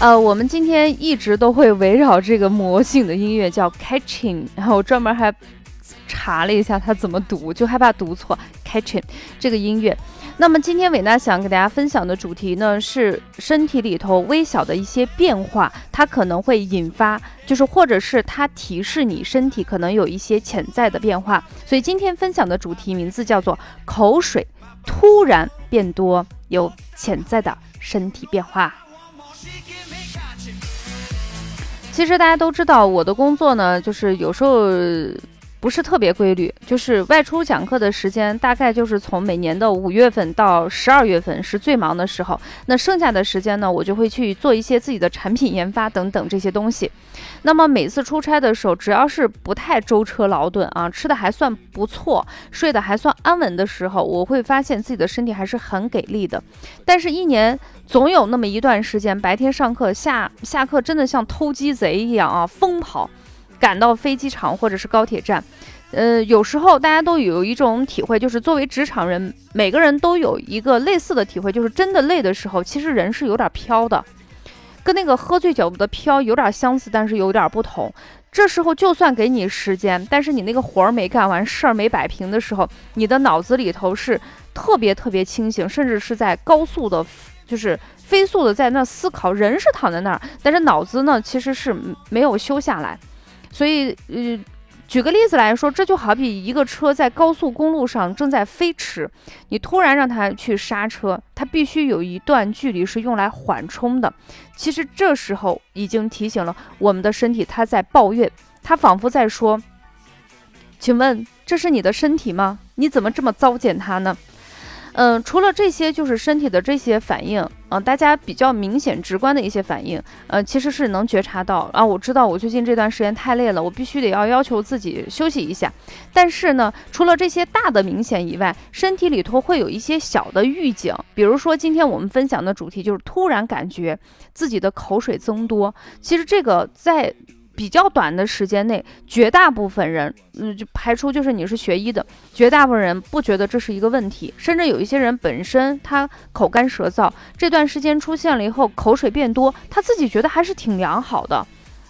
呃，我们今天一直都会围绕这个魔性的音乐叫 Catching，然后我专门还查了一下它怎么读，就害怕读错 Catching 这个音乐。那么今天伟娜想给大家分享的主题呢，是身体里头微小的一些变化，它可能会引发，就是或者是它提示你身体可能有一些潜在的变化。所以今天分享的主题名字叫做口水突然变多，有潜在的身体变化。其实大家都知道，我的工作呢，就是有时候不是特别规律，就是外出讲课的时间大概就是从每年的五月份到十二月份是最忙的时候。那剩下的时间呢，我就会去做一些自己的产品研发等等这些东西。那么每次出差的时候，只要是不太舟车劳顿啊，吃的还算不错，睡得还算安稳的时候，我会发现自己的身体还是很给力的。但是，一年。总有那么一段时间，白天上课，下下课真的像偷鸡贼一样啊，疯跑，赶到飞机场或者是高铁站。呃，有时候大家都有一种体会，就是作为职场人，每个人都有一个类似的体会，就是真的累的时候，其实人是有点飘的，跟那个喝醉酒的飘有点相似，但是有点不同。这时候就算给你时间，但是你那个活儿没干完，事儿没摆平的时候，你的脑子里头是特别特别清醒，甚至是在高速的。就是飞速的在那思考，人是躺在那儿，但是脑子呢其实是没有休下来。所以，呃，举个例子来说，这就好比一个车在高速公路上正在飞驰，你突然让它去刹车，它必须有一段距离是用来缓冲的。其实这时候已经提醒了我们的身体，它在抱怨，它仿佛在说：“请问这是你的身体吗？你怎么这么糟践它呢？”嗯，除了这些，就是身体的这些反应，嗯，大家比较明显、直观的一些反应，呃，其实是能觉察到啊。我知道我最近这段时间太累了，我必须得要要求自己休息一下。但是呢，除了这些大的明显以外，身体里头会有一些小的预警，比如说今天我们分享的主题就是突然感觉自己的口水增多。其实这个在。比较短的时间内，绝大部分人，嗯，就排除就是你是学医的，绝大部分人不觉得这是一个问题，甚至有一些人本身他口干舌燥，这段时间出现了以后口水变多，他自己觉得还是挺良好的，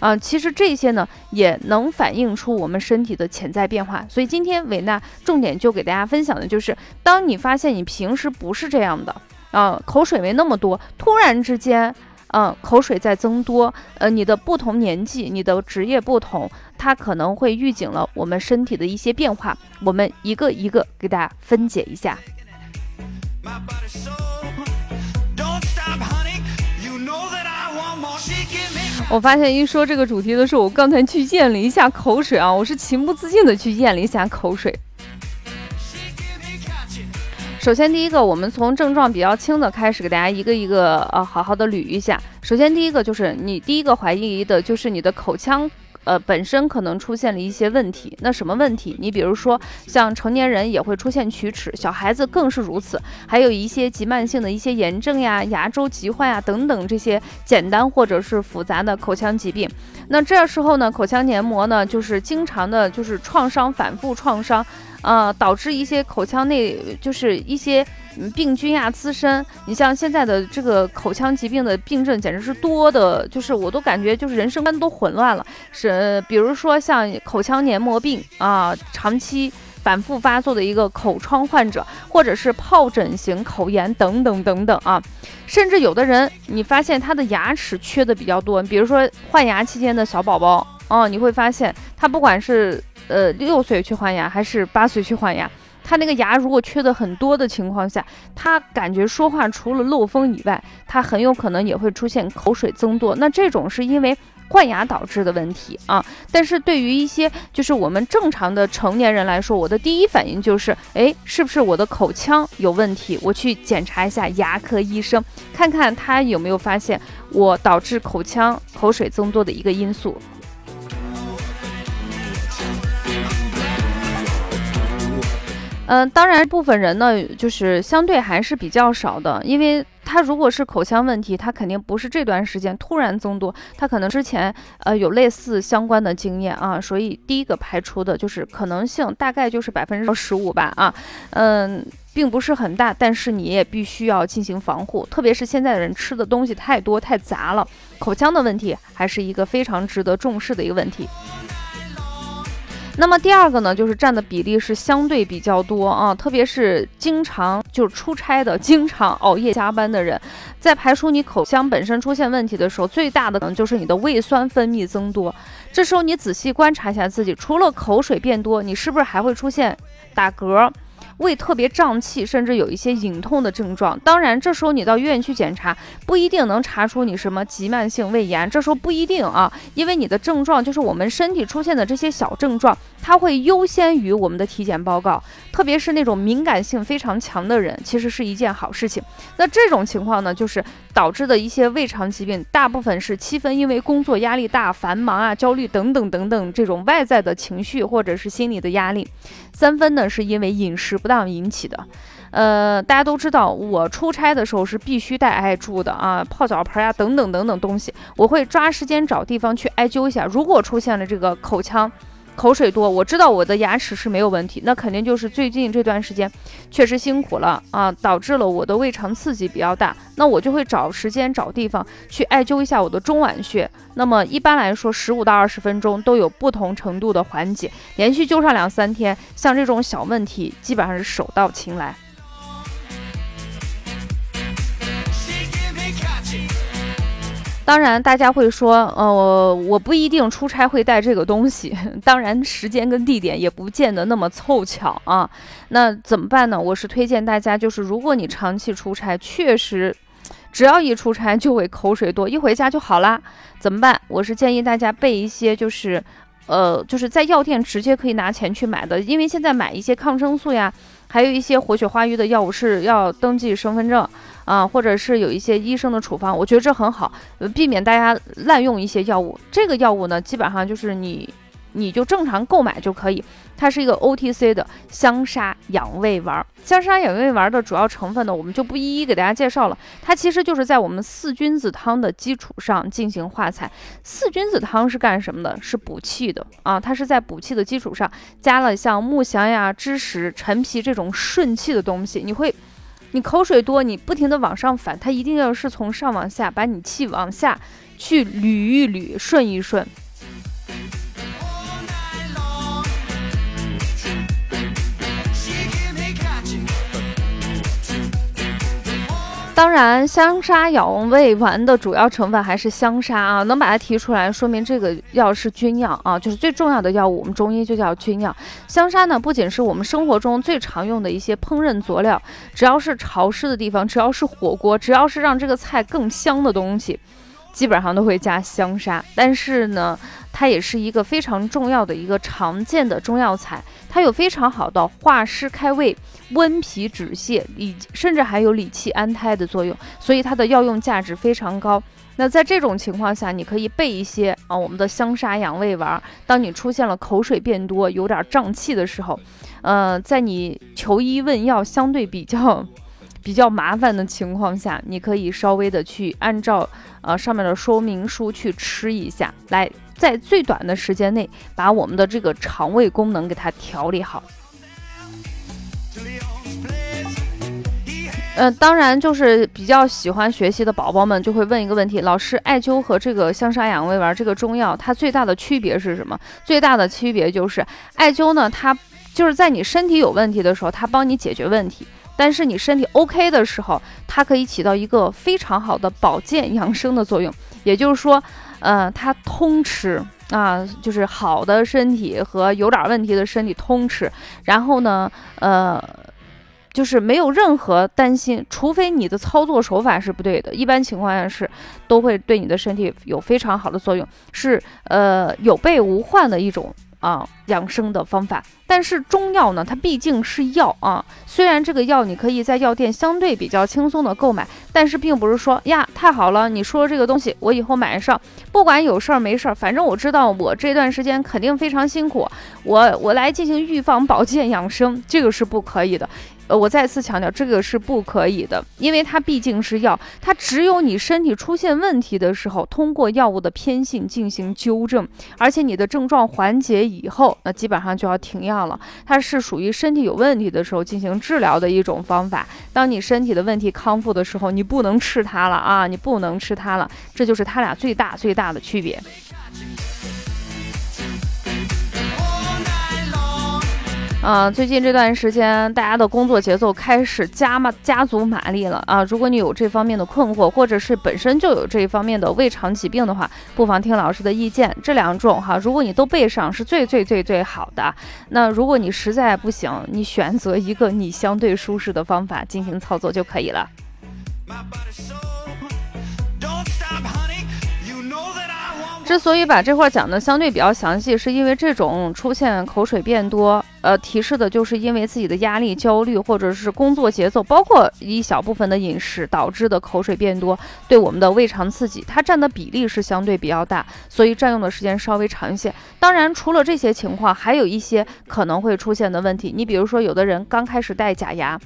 啊，其实这些呢也能反映出我们身体的潜在变化，所以今天伟娜重点就给大家分享的就是，当你发现你平时不是这样的，啊，口水没那么多，突然之间。嗯，口水在增多，呃，你的不同年纪，你的职业不同，它可能会预警了我们身体的一些变化。我们一个一个给大家分解一下。我发现一说这个主题的时候，我刚才去咽了一下口水啊，我是情不自禁的去咽了一下口水。首先，第一个，我们从症状比较轻的开始，给大家一个一个呃好好的捋一下。首先，第一个就是你第一个怀疑的就是你的口腔，呃，本身可能出现了一些问题。那什么问题？你比如说，像成年人也会出现龋齿，小孩子更是如此。还有一些急慢性的一些炎症呀、牙周疾患呀等等这些简单或者是复杂的口腔疾病。那这时候呢，口腔黏膜呢就是经常的就是创伤，反复创伤。呃，导致一些口腔内就是一些病菌呀滋生。你像现在的这个口腔疾病的病症，简直是多的，就是我都感觉就是人生观都混乱了。是，比如说像口腔黏膜病啊，长期反复发作的一个口疮患者，或者是疱疹型口炎等等等等啊。甚至有的人，你发现他的牙齿缺的比较多，比如说换牙期间的小宝宝哦，你会发现他不管是。呃，六岁去换牙还是八岁去换牙？他那个牙如果缺的很多的情况下，他感觉说话除了漏风以外，他很有可能也会出现口水增多。那这种是因为换牙导致的问题啊。但是对于一些就是我们正常的成年人来说，我的第一反应就是，哎，是不是我的口腔有问题？我去检查一下牙科医生，看看他有没有发现我导致口腔口水增多的一个因素。嗯，当然，部分人呢，就是相对还是比较少的，因为他如果是口腔问题，他肯定不是这段时间突然增多，他可能之前呃有类似相关的经验啊，所以第一个排除的就是可能性大概就是百分之十五吧啊，嗯，并不是很大，但是你也必须要进行防护，特别是现在的人吃的东西太多太杂了，口腔的问题还是一个非常值得重视的一个问题。那么第二个呢，就是占的比例是相对比较多啊，特别是经常就是出差的、经常熬夜加班的人，在排除你口腔本身出现问题的时候，最大的可能就是你的胃酸分泌增多。这时候你仔细观察一下自己，除了口水变多，你是不是还会出现打嗝？胃特别胀气，甚至有一些隐痛的症状。当然，这时候你到医院去检查，不一定能查出你什么急慢性胃炎。这时候不一定啊，因为你的症状就是我们身体出现的这些小症状，它会优先于我们的体检报告。特别是那种敏感性非常强的人，其实是一件好事情。那这种情况呢，就是导致的一些胃肠疾病，大部分是七分因为工作压力大、繁忙啊、焦虑等等等等这种外在的情绪或者是心理的压力，三分呢是因为饮食。不当引起的，呃，大家都知道，我出差的时候是必须带艾柱的啊，泡脚盆呀，等等等等东西，我会抓时间找地方去艾灸一下。如果出现了这个口腔，口水多，我知道我的牙齿是没有问题，那肯定就是最近这段时间确实辛苦了啊，导致了我的胃肠刺激比较大。那我就会找时间找地方去艾灸一下我的中脘穴。那么一般来说，十五到二十分钟都有不同程度的缓解，连续灸上两三天，像这种小问题基本上是手到擒来。当然，大家会说，呃，我不一定出差会带这个东西。当然，时间跟地点也不见得那么凑巧啊。那怎么办呢？我是推荐大家，就是如果你长期出差，确实，只要一出差就会口水多，一回家就好啦。怎么办？我是建议大家备一些，就是，呃，就是在药店直接可以拿钱去买的，因为现在买一些抗生素呀。还有一些活血化瘀的药物是要登记身份证啊，或者是有一些医生的处方，我觉得这很好，避免大家滥用一些药物。这个药物呢，基本上就是你。你就正常购买就可以，它是一个 OTC 的香砂养胃丸。香砂养胃丸的主要成分呢，我们就不一一给大家介绍了。它其实就是在我们四君子汤的基础上进行化采。四君子汤是干什么的？是补气的啊！它是在补气的基础上加了像木香呀、栀实、陈皮这种顺气的东西。你会，你口水多，你不停的往上反，它一定要是从上往下把你气往下去捋一捋、顺一顺。当然，香砂养胃丸的主要成分还是香砂啊，能把它提出来，说明这个药是君药啊，就是最重要的药物。我们中医就叫君药。香砂呢，不仅是我们生活中最常用的一些烹饪佐料，只要是潮湿的地方，只要是火锅，只要是让这个菜更香的东西。基本上都会加香砂，但是呢，它也是一个非常重要的一个常见的中药材，它有非常好的化湿开胃、温脾止泻、理甚至还有理气安胎的作用，所以它的药用价值非常高。那在这种情况下，你可以备一些啊，我们的香砂养胃丸。当你出现了口水变多、有点胀气的时候，呃，在你求医问药相对比较。比较麻烦的情况下，你可以稍微的去按照呃上面的说明书去吃一下，来在最短的时间内把我们的这个肠胃功能给它调理好。呃，当然就是比较喜欢学习的宝宝们就会问一个问题：老师，艾灸和这个香砂养胃丸这个中药，它最大的区别是什么？最大的区别就是艾灸呢，它就是在你身体有问题的时候，它帮你解决问题。但是你身体 OK 的时候，它可以起到一个非常好的保健养生的作用。也就是说，呃，它通吃啊，就是好的身体和有点问题的身体通吃。然后呢，呃，就是没有任何担心，除非你的操作手法是不对的，一般情况下是都会对你的身体有非常好的作用，是呃有备无患的一种。啊，养生的方法，但是中药呢，它毕竟是药啊。虽然这个药你可以在药店相对比较轻松的购买，但是并不是说呀，太好了，你说这个东西我以后买上，不管有事儿没事儿，反正我知道我这段时间肯定非常辛苦，我我来进行预防、保健、养生，这个是不可以的。呃，我再次强调，这个是不可以的，因为它毕竟是药，它只有你身体出现问题的时候，通过药物的偏性进行纠正，而且你的症状缓解以后，那基本上就要停药了。它是属于身体有问题的时候进行治疗的一种方法。当你身体的问题康复的时候，你不能吃它了啊，你不能吃它了，这就是它俩最大最大的区别。啊，最近这段时间，大家的工作节奏开始加嘛加足马力了啊！如果你有这方面的困惑，或者是本身就有这一方面的胃肠疾病的话，不妨听老师的意见。这两种哈，如果你都备上，是最最最最好的。那如果你实在不行，你选择一个你相对舒适的方法进行操作就可以了。之所以把这块讲的相对比较详细，是因为这种出现口水变多，呃，提示的就是因为自己的压力、焦虑，或者是工作节奏，包括一小部分的饮食导致的口水变多，对我们的胃肠刺激，它占的比例是相对比较大，所以占用的时间稍微长一些。当然，除了这些情况，还有一些可能会出现的问题，你比如说，有的人刚开始戴假牙。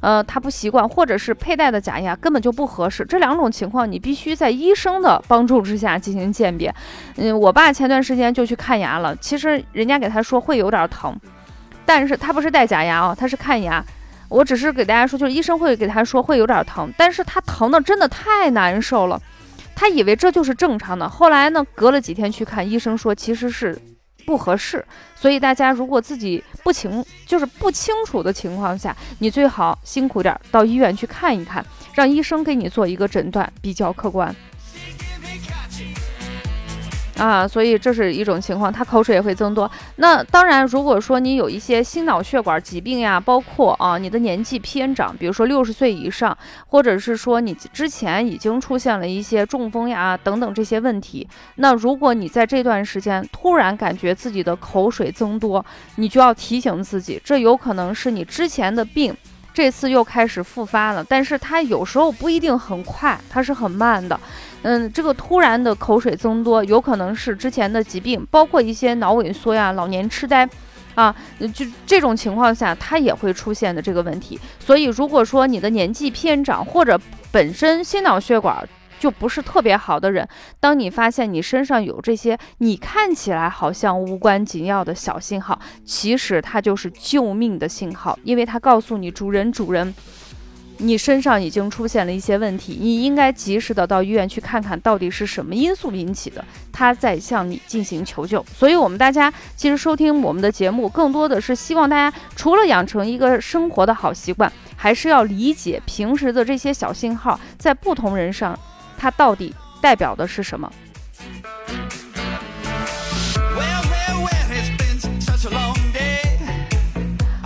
呃，他不习惯，或者是佩戴的假牙根本就不合适，这两种情况你必须在医生的帮助之下进行鉴别。嗯，我爸前段时间就去看牙了，其实人家给他说会有点疼，但是他不是戴假牙哦，他是看牙。我只是给大家说，就是医生会给他说会有点疼，但是他疼的真的太难受了，他以为这就是正常的。后来呢，隔了几天去看医生说其实是。不合适，所以大家如果自己不清，就是不清楚的情况下，你最好辛苦点到医院去看一看，让医生给你做一个诊断，比较客观。啊，所以这是一种情况，他口水也会增多。那当然，如果说你有一些心脑血管疾病呀，包括啊你的年纪偏长，比如说六十岁以上，或者是说你之前已经出现了一些中风呀等等这些问题，那如果你在这段时间突然感觉自己的口水增多，你就要提醒自己，这有可能是你之前的病。这次又开始复发了，但是它有时候不一定很快，它是很慢的。嗯，这个突然的口水增多，有可能是之前的疾病，包括一些脑萎缩呀、老年痴呆，啊，就这种情况下，它也会出现的这个问题。所以，如果说你的年纪偏长，或者本身心脑血管，就不是特别好的人，当你发现你身上有这些你看起来好像无关紧要的小信号，其实它就是救命的信号，因为它告诉你主人主人，你身上已经出现了一些问题，你应该及时的到医院去看看到底是什么因素引起的，他在向你进行求救。所以，我们大家其实收听我们的节目，更多的是希望大家除了养成一个生活的好习惯，还是要理解平时的这些小信号在不同人上。它到底代表的是什么？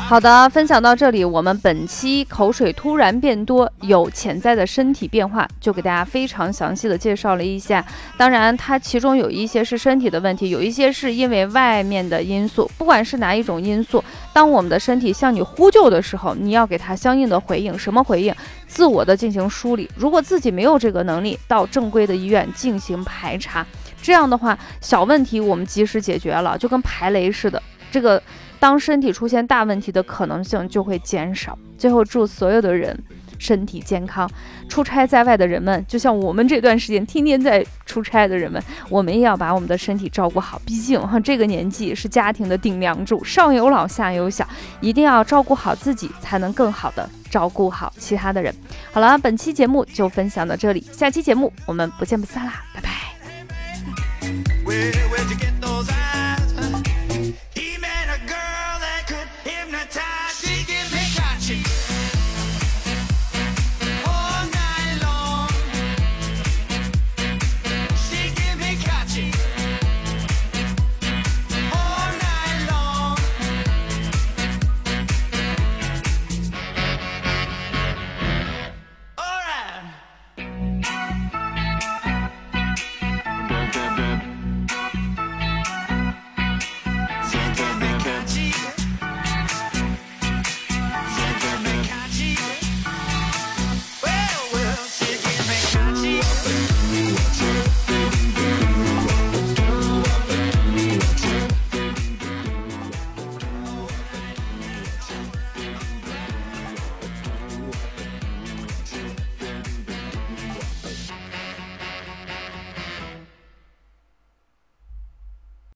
好的，分享到这里，我们本期口水突然变多有潜在的身体变化，就给大家非常详细的介绍了一下。当然，它其中有一些是身体的问题，有一些是因为外面的因素。不管是哪一种因素，当我们的身体向你呼救的时候，你要给它相应的回应。什么回应？自我的进行梳理。如果自己没有这个能力，到正规的医院进行排查。这样的话，小问题我们及时解决了，就跟排雷似的。这个。当身体出现大问题的可能性就会减少。最后，祝所有的人身体健康。出差在外的人们，就像我们这段时间天天在出差的人们，我们也要把我们的身体照顾好。毕竟哈，这个年纪是家庭的顶梁柱，上有老下有小，一定要照顾好自己，才能更好的照顾好其他的人。好了，本期节目就分享到这里，下期节目我们不见不散啦，拜拜。